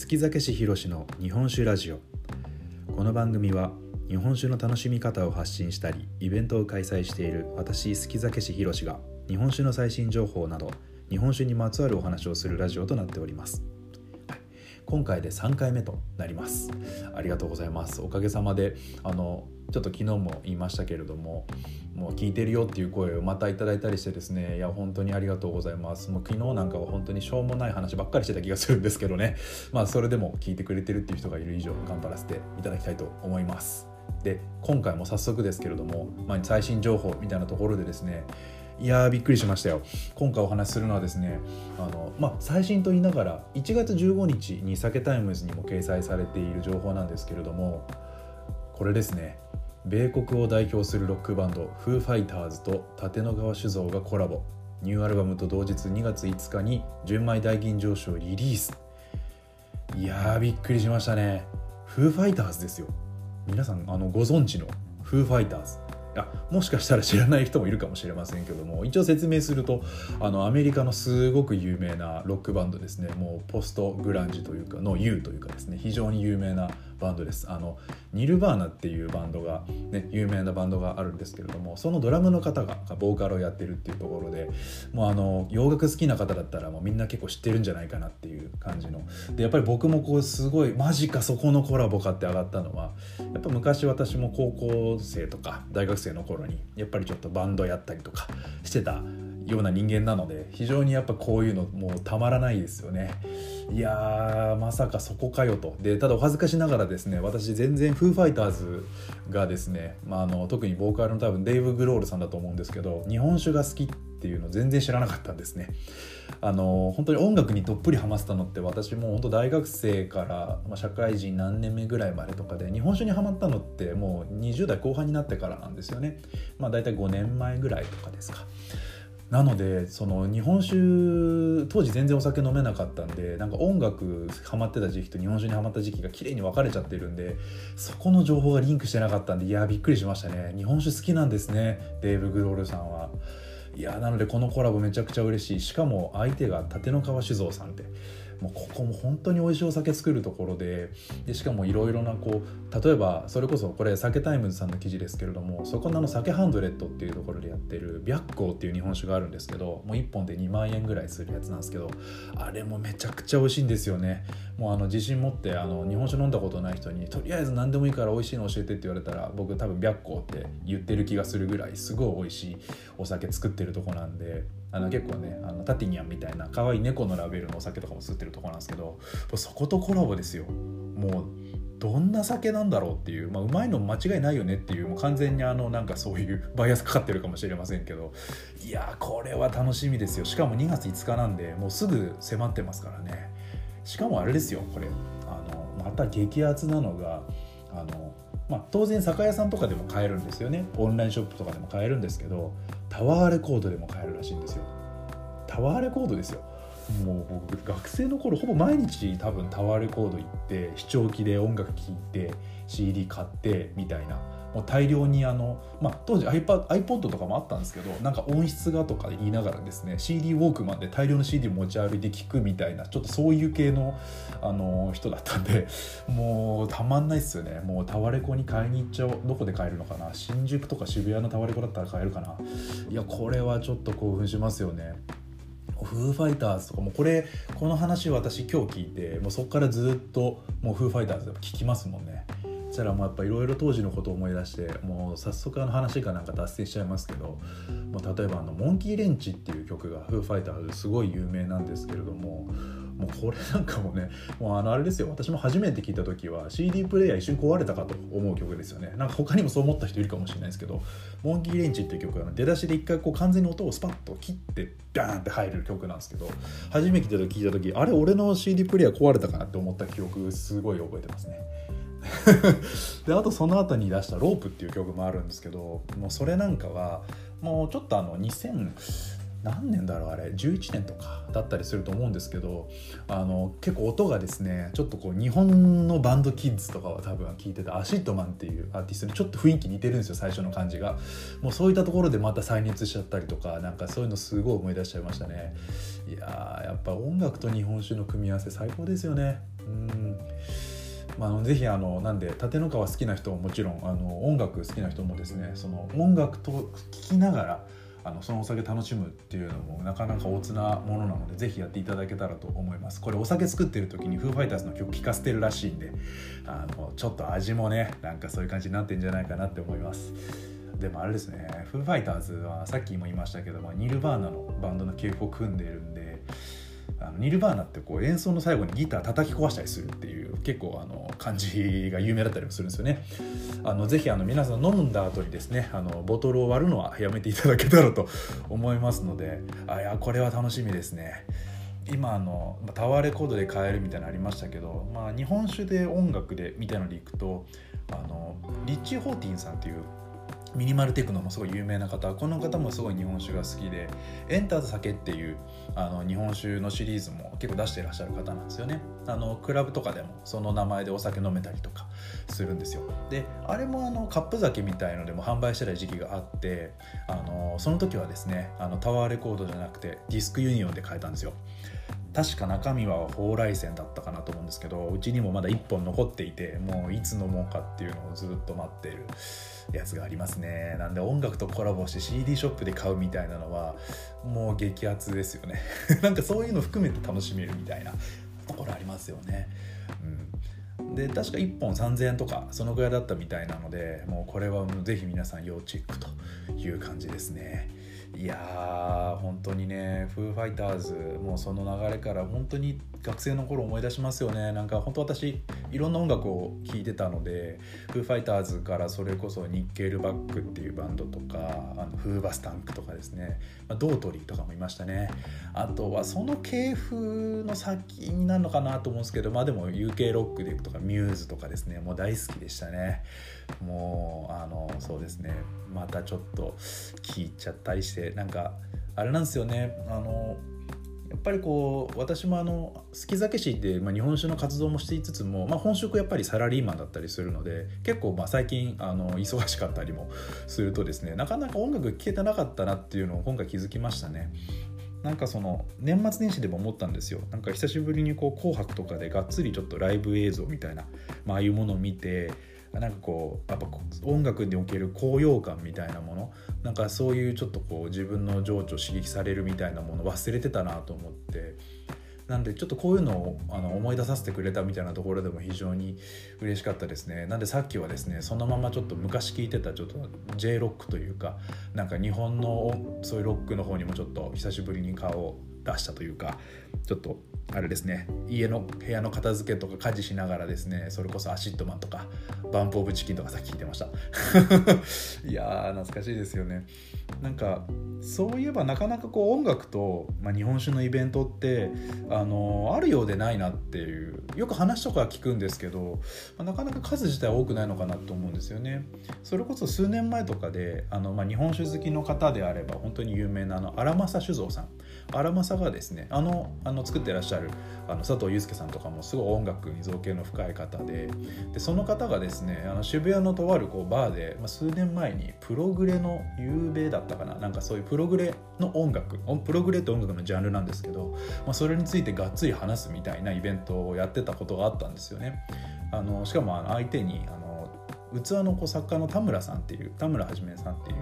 月酒師広の日本酒ラジオ。この番組は日本酒の楽しみ方を発信したりイベントを開催している私好き酒師広が日本酒の最新情報など日本酒にまつわるお話をするラジオとなっております。今回で3回目となります。ありがとうございます。おかげさまであのちょっと昨日も言いましたけれどももう聞いてるよっていう声をまたいただいたりしてですねいや本当にありがとうございます。もう昨日なんかは本当にしょうもない話ばっかりしてた気がするんですけどね。まあそれでも聞いてくれてるっていう人がいる以上頑張らせていただきたいと思います。で今回も早速ですけれども、まあ、最新情報みたいなところでですねいやーびっくりしましたよ。今回お話しするのはですねあの、まあ、最新と言いながら1月15日に「 SAKETIMES」にも掲載されている情報なんですけれどもこれですね米国を代表するロックバンドフーファイターズと楯の川酒造がコラボ。ニューアルバムと同日2月5日に純米大吟醸酒をリリース。いやーびっくりしましたね。フーファイターズですよ。皆さんあのご存知のフーファイターズ。やもしかしたら知らない人もいるかもしれませんけども一応説明するとあのアメリカのすごく有名なロックバンドですね。もうポストグランジというかの U というかですね。非常に有名なバンドです。あのニルバーナっていうバンドが、ね、有名なバンドがあるんですけれどもそのドラムの方がボーカルをやってるっていうところでもうあの洋楽好きな方だったらもうみんな結構知ってるんじゃないかなっていう感じの。でやっぱり僕もこうすごいマジかそこのコラボかって上がったのはやっぱ昔私も高校生とか大学生の頃にやっぱりちょっとバンドやったりとかしてたような人間なので非常にやっぱこういうのもうたまらないですよね。いやーまさかそこかよと。でただお恥ずかしながらですね私全然フーファイターズがですね、まあ、あの特にボーカルの多分デイブ・グロールさんだと思うんですけど日本酒が好きっていうの全然知らなかったんですね。あの本当に音楽にどっぷりハマってたのって私も本当大学生から、まあ、社会人何年目ぐらいまでとかで日本酒にはまったのってもう20代後半になってからなんですよね。まあ大体5年前ぐらいとかですか。なのでその日本酒当時全然お酒飲めなかったんでなんか音楽ハマってた時期と日本酒にハマった時期が綺麗に分かれちゃってるんでそこの情報がリンクしてなかったんでいやびっくりしましたね。日本酒好きなんですねデーブ・グロールさんは。いやなのでこのコラボめちゃくちゃ嬉しい。しかも相手が楯の川酒造さんって。もうここも本当に美味しいお酒作るところででしかもいろいろなこう例えばそれこそこれ SAKETIMES さんの記事ですけれどもそこのあの SAKE HUNDRED っていうところでやってる百光っていう日本酒があるんですけどもう1本で2万円ぐらいするやつなんですけどあれもめちゃくちゃ美味しいんですよね。もうあの自信持ってあの日本酒飲んだことない人にとりあえず何でもいいから美味しいの教えてって言われたら僕多分百光って言ってる気がするぐらいすごい美味しいお酒作ってるとこなんであの結構ねあのタティニャンみたいな可愛い猫のラベルのお酒とかも吸ってるとこなんですけどそことコラボですよ。もうどんな酒なんだろうっていう、まあ、うまいの間違いないよねっていうもう完全にあのなんかそういうバイアスかかってるかもしれませんけどいやこれは楽しみですよ。しかも2月5日なんでもうすぐ迫ってますからね。しかもあれですよこれ。あのまた激アツなのがあのまあ、当然酒屋さんとかでも買えるんですよね。オンラインショップとかでも買えるんですけどタワーレコードでも買えるらしいんですよ。タワーレコードですよ。もう僕学生の頃ほぼ毎日多分タワーレコード行って視聴器で音楽聴いて CD 買ってみたいな。もう大量にあの、まあ、当時 iPod, iPod とかもあったんですけどなんか音質がとか言いながらですね CD ウォークマンで大量の CD 持ち歩いて聴くみたいなちょっとそういう系のあの人だったんでもうたまんないっすよね。もうタワレコに買いに行っちゃおう。どこで買えるのかな？新宿とか渋谷のタワレコだったら買えるかな？いやこれはちょっと興奮しますよね。フーファイターズとかもこれこの話私今日聞いてもうそこからずっともうフーファイターズ聞きますもんね。そしたらもうやっぱいろいろ当時のことを思い出してもう早速あの話がなんか脱線しちゃいますけどもう例えばあの「モンキーレンチ」っていう曲がフーファイターズすごい有名なんですけれどももうこれなんかもねもうあのあれですよ。私も初めて聞いた時は CD プレイヤー一瞬壊れたかと思う曲ですよね。なんか他にもそう思った人いるかもしれないですけど「モンキーレンチ」っていう曲は出だしで一回こう完全に音をスパッと切ってバーンって入る曲なんですけど初めて聞いた時あれ俺の CD プレイヤー壊れたかなって思った記憶すごい覚えてますね。であとその後に出した「ロープ」っていう曲もあるんですけどもうそれなんかはもうちょっとあの2000何年だろうあれ11年とかだったりすると思うんですけどあの結構音がですねちょっとこう日本のバンドキッズとかは多分聞いてたアシッドマンっていうアーティストにちょっと雰囲気似てるんですよ最初の感じが。もうそういったところでまた再熱しちゃったりとかなんかそういうのすごい思い出しちゃいましたね。いややっぱ音楽と日本酒の組み合わせ最高ですよね。うん。まあ、ぜひあのなんで立野川好きな人ももちろんあの音楽好きな人もですねその音楽と聴きながらあのそのお酒楽しむっていうのもなかなか大つなものなのでぜひやっていただけたらと思います。これお酒作ってる時にフーファイターズの曲聴かせてるらしいんであのちょっと味もねなんかそういう感じになってんじゃないかなって思います。でもあれですねフーファイターズはさっきも言いましたけど、まあ、ニルバーナのバンドの系譜を組んでるんであのニルバーナってこう演奏の最後にギター叩き壊したりするっていう結構あの感じが有名だったりもするんですよね。あのぜひあの皆さん飲んだ後にですねあのボトルを割るのはやめていただけたらと思いますのであいやこれは楽しみですね。今あのタワーレコードで買えるみたいなのありましたけど、まあ、日本酒で音楽でみたいなのでいくとあのリッチー・ホーティンさんっていうミニマルテクノもすごい有名な方この方もすごい日本酒が好きでエンターズ酒っていうあの日本酒のシリーズも結構出してらっしゃる方なんですよね。あのクラブとかでもその名前でお酒飲めたりとかするんですよ。であれもあのカップ酒みたいのでも販売してた時期があってあのその時はですねあのタワーレコードじゃなくてディスクユニオンで買えたんですよ。確か中身は蓬莱泉だったかなと思うんですけどうちにもまだ1本残っていてもういつ飲もうかっていうのをずっと待っているやつがありますね。なんで音楽とコラボして CD ショップで買うみたいなのはもう激アツですよね。なんかそういうの含めて楽しめるみたいなところありますよね。うん。で確か1本3000円とかそのぐらいだったみたいなのでもうこれはぜひ皆さん要チェックという感じですね。いやー本当にねフーファイターズもうその流れから本当に学生の頃思い出しますよね。なんか本当私いろんな音楽を聴いてたのでフーファイターズからそれこそニッケルバックっていうバンドとかあのフーバスタンクとかですね、まあ、ドートリーとかもいましたね。あとはその系譜の先になるのかなと思うんですけどまあでも UK ロックでいくとかミューズとかですね。もう大好きでしたね。もうあのそうですね。またちょっと聴いちゃったりしてなんかあれなんですよね。あのやっぱりこう私もあの好き酒師で、まあ、日本酒の活動もしていつつも、まあ、本職やっぱりサラリーマンだったりするので結構まあ最近あの忙しかったりもするとですねなかなか音楽聴けてなかったなっていうのを今回気づきましたね。なんかその年末年始でも思ったんですよなんか久しぶりにこう紅白とかでがっつりちょっとライブ映像みたいな、まああいうものを見てなんかこうやっぱ音楽における高揚感みたいなものなんかそういうちょっとこう自分の情緒刺激されるみたいなもの忘れてたなと思って。なんでちょっとこういうのをあの思い出させてくれたみたいなところでも非常に嬉しかったですね。なんでさっきはですねそのままちょっと昔聴いてたちょっと J ロックというかなんか日本のそういうロックの方にもちょっと久しぶりに顔を出したというかちょっとあれですね家の部屋の片付けとか家事しながらですねそれこそアシッドマンとかバンプ・オブ・チキンとかさっき聞いてました。いやー懐かしいですよね。なんかそういえばなかなかこう音楽と、まあ、日本酒のイベントってあのあるようでないなっていうよく話とか聞くんですけど、まあ、なかなか数自体多くないのかなと思うんですよね。それこそ数年前とかであの、まあ、日本酒好きの方であれば本当に有名なあの荒政酒造さん。荒政がですねあのあの作ってらっしゃるあの佐藤祐介さんとかもすごい音楽に造形の深い方ででその方がですねあの渋谷のとあるこうバーで、まあ、数年前にプログレの夕べだったかななんかそういうプログレの音楽プログレって音楽のジャンルなんですけど、まあ、それについてがっつり話すみたいなイベントをやってたことがあったんですよね。あのしかも相手にあ器のこう作家の田村さんっていう田村はじめさんっていう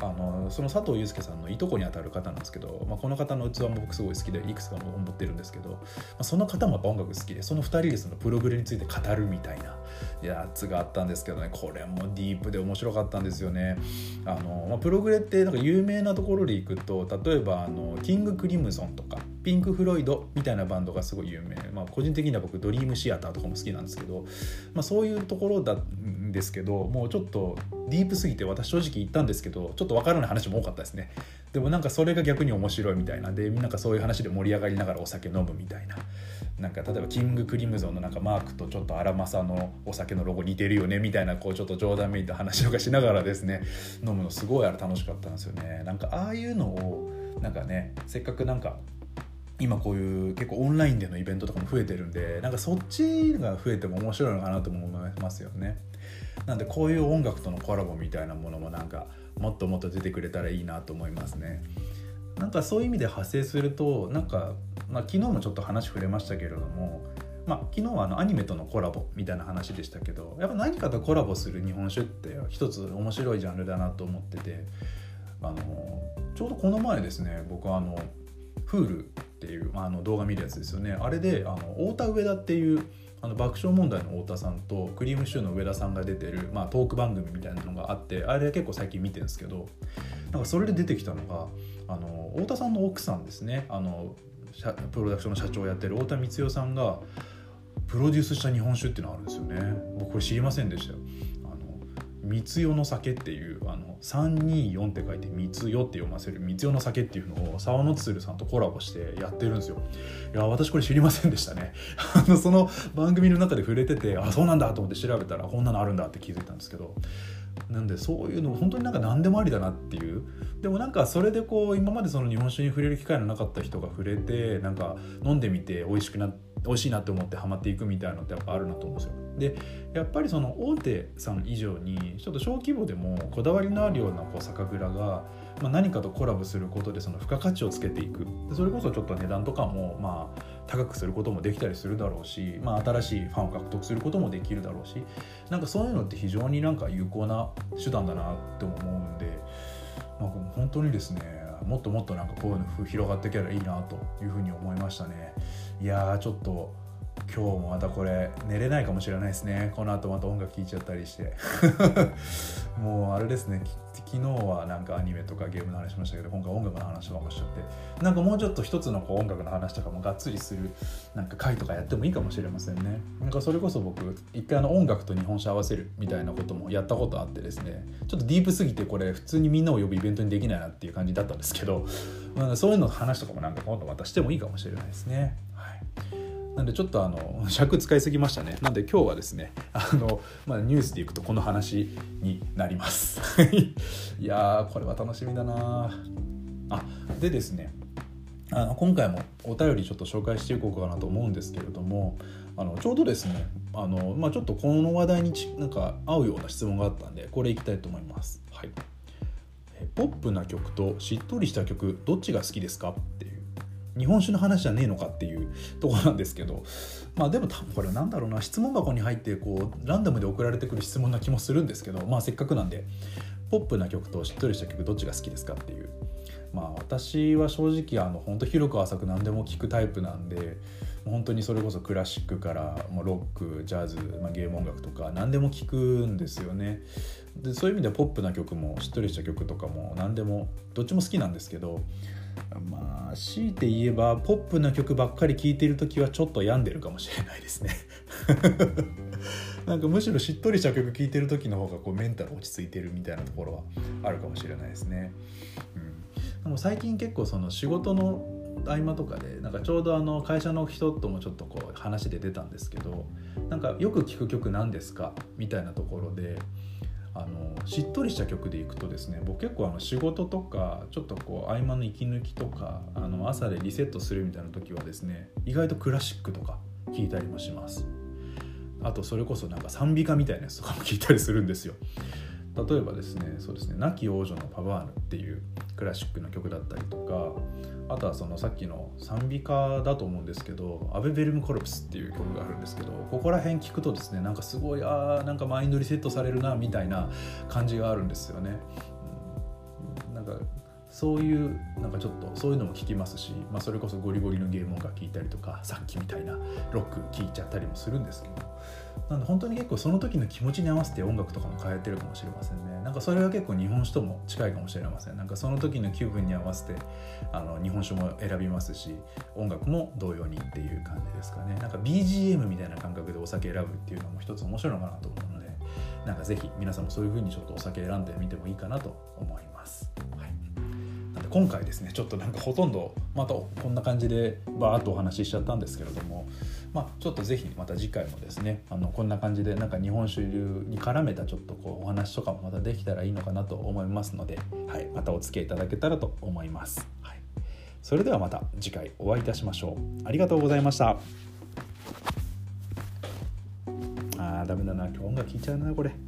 あのその佐藤祐介さんのいとこにあたる方なんですけど、まあ、この方の器も僕すごい好きでいくつかも持ってるんですけど、まあ、その方もやっぱ音楽好きでその2人でそのプログレについて語るみたいなやつがあったんですけどねこれもディープで面白かったんですよね。あのまあ、プログレってなんか有名なところでいくと例えばあのキング・クリムゾンとかピンク・フロイドみたいなバンドがすごい有名、まあ、個人的には僕ドリームシアターとかも好きなんですけど、まあ、そういうところなんですけどもうちょっとディープすぎて私正直言ったんですけどちょっと分からない話も多かったですね。でもなんかそれが逆に面白いみたいな。でなんかそういう話で盛り上がりながらお酒飲むみたいな。なんか例えばキングクリムゾンのなんかマークとちょっと荒政のお酒のロゴ似てるよねみたいなこうちょっと冗談めいた話とかしながらですね。飲むのすごいあれ楽しかったんですよね。なんかああいうのをなんかねせっかくなんか今こういう結構オンラインでのイベントとかも増えてるんでなんかそっちが増えても面白いのかなとも思いますよね。なんでこういう音楽とのコラボみたいなものもなんかもっともっと出てくれたらいいなと思いますね。なんかそういう意味で派生するとなんか、まあ、昨日もちょっと話触れましたけれどもまあ、昨日はあのアニメとのコラボみたいな話でしたけどやっぱ何かとコラボする日本酒って一つ面白いジャンルだなと思っててあのちょうどこの前ですね僕はあの Hulu っていう、まあ、あの動画見るやつですよね。あれであの太田上田っていうあの爆笑問題の太田さんとクリームシチューの上田さんが出てる、まあ、トーク番組みたいなのがあってあれは結構最近見てるんですけどなんかそれで出てきたのがあの太田さんの奥さんですね。あのプロダクションの社長をやってる太田光代さんがプロデュースした日本酒っていうのがあるんですよね。僕これ知りませんでしたよ。三代の酒っていうあの324って書いて三代って読ませる三代の酒っていうのを沢野鶴さんとコラボしてやってるんですよ。いや私これ知りませんでしたね。あのその番組の中で触れててあそうなんだと思って調べたらこんなのあるんだって気づいたんですけど。なんでそういうの本当になんか何でもありだなっていうでもなんかそれでこう今までその日本酒に触れる機会のなかった人が触れてなんか飲んでみて美味しくな美味しいなって思ってハマっていくみたいなのってやっぱあるなと思うんですよ。でやっぱりその大手さん以上にちょっと小規模でもこだわりのあるようなこう酒蔵が、まあ、何かとコラボすることでその付加価値をつけていくそれこそちょっと値段とかもまあ高くすることもできたりするだろうし、まあ、新しいファンを獲得することもできるだろうしなんかそういうのって非常になんか有効な手段だなって思うんで、まあ、本当にですねもっともっとなんかこういうの広がっていけばいいなというふうに思いましたね。いやちょっと今日もまたこれ寝れないかもしれないですね。この後また音楽聴いちゃったりして。もうあれですね。昨日はなんかアニメとかゲームの話しましたけど今回音楽の話ばっかしちゃって。なんかもうちょっと一つのこう音楽の話とかもがっつりするなんか回とかやってもいいかもしれませんね。なんかそれこそ僕一回あの音楽と日本酒合わせるみたいなこともやったことあってですね。ちょっとディープすぎてこれ普通にみんなを呼ぶイベントにできないなっていう感じだったんですけど、まあ、そういうの話とかもなんか今度またしてもいいかもしれないですね。なんでちょっとあの 尺使いすぎましたね。なんで今日はですねあの、まあ、ニュースでいくとこの話になります。いやーこれは楽しみだなあでですねあの今回もお便りちょっと紹介していこうかなと思うんですけれどもあのちょうどですねあの、まあ、ちょっとこの話題にちなんか合うような質問があったんでこれいきたいと思います。はい。ポップな曲としっとりした曲どっちが好きですか？って日本酒の話じゃねえのかっていうとこなんですけどまあでも多分これなんだろうな質問箱に入ってこうランダムで送られてくる質問な気もするんですけどまあせっかくなんでポップな曲としっとりした曲どっちが好きですかっていう。まあ私は正直あの本当広く浅く何でも聴くタイプなんで本当にそれこそクラシックからロックジャズ、まあ、ゲーム音楽とか何でも聴くんですよね。でそういう意味ではポップな曲もしっとりした曲とかも何でもどっちも好きなんですけどまあ強いて言えばポップな曲ばっかり聴いてる時はちょっと病んでるかもしれないですね。なんかむしろしっとりした曲聴いてる時の方がこうメンタル落ち着いてるみたいなところはあるかもしれないですね。うん、でも最近結構その仕事の合間とかでなんかちょうどあの会社の人ともちょっとこう話で出たんですけどなんかよく聴く曲何ですか？みたいなところであのしっとりした曲でいくとですね僕結構あの仕事とかちょっとこう合間の息抜きとかあの朝でリセットするみたいな時はですね意外とクラシックとか聴いたりもします。あとそれこそなんか賛美歌みたいなやつとかも聴いたりするんですよ。例えばですねそうですね「亡き王女のパワーヌ」っていうクラシックの曲だったりとかあとはそのさっきの賛美歌だと思うんですけど「アベベルム・コルプス」っていう曲があるんですけどここら辺聞くとですねなんかすごいあーなんかマインドリセットされるなみたいな感じがあるんですよね。うん、なんかそういうなんかちょっとそういうのも聞きますし、まあ、それこそゴリゴリのゲーム音楽聴いたりとかさっきみたいなロック聴いちゃったりもするんですけどなんで本当に結構その時の気持ちに合わせて音楽とかも変えてるかもしれませんね。なんかそれは結構日本酒とも近いかもしれません。なんかその時の気分に合わせてあの日本酒も選びますし音楽も同様にっていう感じですかね。なんか BGM みたいな感覚でお酒選ぶっていうのも一つ面白いのかなと思うのでなんか是非皆さんもそういう風にちょっとお酒選んでみてもいいかなと思います。はい。今回ですねちょっとなんかほとんどまたこんな感じでバーッとお話ししちゃったんですけれども、まあ、ちょっと是非また次回もですねあのこんな感じでなんか日本酒流に絡めたちょっとこうお話とかもまたできたらいいのかなと思いますので、はい、またお付き合いいただけたらと思います。はい、それではまた次回お会いいたしましょう。ありがとうございました。あーダメだな今日音楽聴いちゃうなこれ。